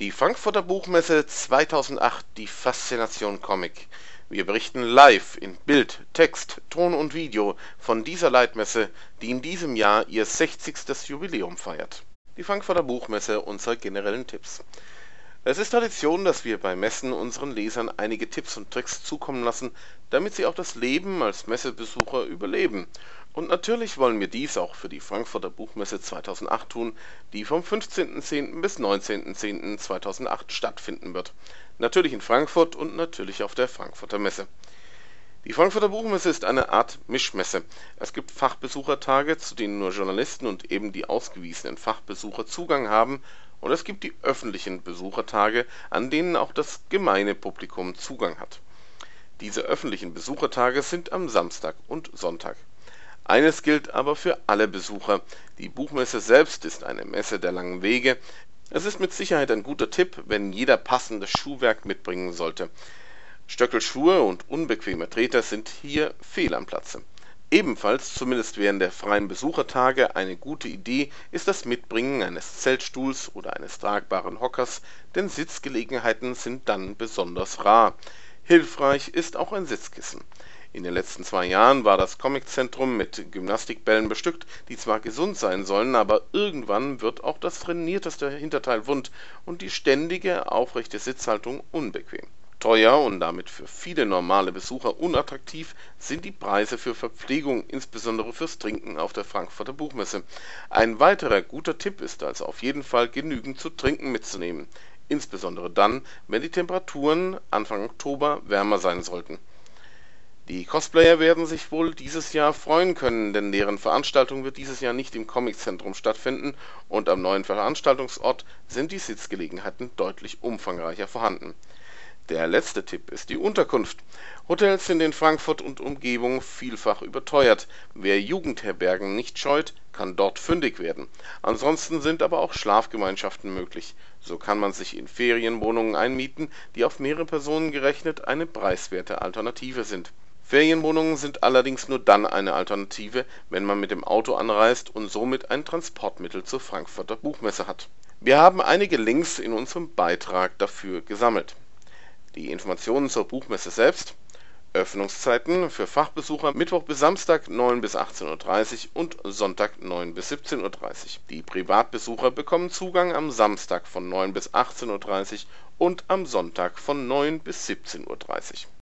Die Frankfurter Buchmesse 2008, die Faszination Comic. Wir berichten live in Bild, Text, Ton und Video von dieser Leitmesse, die in diesem Jahr ihr 60. Jubiläum feiert. Die Frankfurter Buchmesse unsere generellen Tipps. Es ist Tradition, dass wir bei Messen unseren Lesern einige Tipps und Tricks zukommen lassen, damit sie auch das Leben als Messebesucher überleben. Und natürlich wollen wir dies auch für die Frankfurter Buchmesse 2008 tun, die vom 15.10. bis 19.10.2008 stattfinden wird. Natürlich in Frankfurt und natürlich auf der Frankfurter Messe. Die Frankfurter Buchmesse ist eine Art Mischmesse. Es gibt Fachbesuchertage, zu denen nur Journalisten und eben die ausgewiesenen Fachbesucher Zugang haben und es gibt die öffentlichen Besuchertage, an denen auch das gemeine Publikum Zugang hat. Diese öffentlichen Besuchertage sind am Samstag und Sonntag. Eines gilt aber für alle Besucher: Die Buchmesse selbst ist eine Messe der langen Wege. Es ist mit Sicherheit ein guter Tipp, wenn jeder passendes Schuhwerk mitbringen sollte. Stöckelschuhe und unbequeme Treter sind hier fehl am Platze Ebenfalls, zumindest während der freien Besuchertage, eine gute Idee ist das Mitbringen eines Zeltstuhls oder eines tragbaren Hockers, denn Sitzgelegenheiten sind dann besonders rar. Hilfreich ist auch ein Sitzkissen. In den letzten zwei Jahren war das Comiczentrum mit Gymnastikbällen bestückt, die zwar gesund sein sollen, aber irgendwann wird auch das trainierteste Hinterteil wund und die ständige, aufrechte Sitzhaltung unbequem Teuer und damit für viele normale Besucher unattraktiv sind die Preise für Verpflegung, insbesondere fürs Trinken auf der Frankfurter Buchmesse. Ein weiterer guter Tipp ist also auf jeden Fall genügend zu trinken mitzunehmen, insbesondere dann, wenn die Temperaturen Anfang Oktober wärmer sein sollten. Die Cosplayer werden sich wohl dieses Jahr freuen können, denn deren Veranstaltung wird dieses Jahr nicht im Comiczentrum stattfinden und am neuen Veranstaltungsort sind die Sitzgelegenheiten deutlich umfangreicher vorhanden der letzte Tipp ist die Unterkunft. Hotels sind in Frankfurt und Umgebung vielfach überteuert. Wer Jugendherbergen nicht scheut, kann dort fündig werden. Ansonsten sind aber auch Schlafgemeinschaften möglich. So kann man sich in Ferienwohnungen einmieten, die auf mehrere Personen gerechnet eine preiswerte Alternative sind. Ferienwohnungen sind allerdings nur dann eine Alternative, wenn man mit dem Auto anreist und somit ein Transportmittel zur Frankfurter Buchmesse hat. Wir haben einige Links in unserem Beitrag dafür gesammelt die Informationen zur Buchmesse selbst: Öffnungszeiten für Fachbesucher Mittwoch bis Samstag 9 bis 18.30 Uhr und Sonntag 9 bis 17.30 Uhr. Die Privatbesucher bekommen Zugang am Samstag von 9 bis 18.30 Uhr und am Sonntag von 9 bis 17.30 Uhr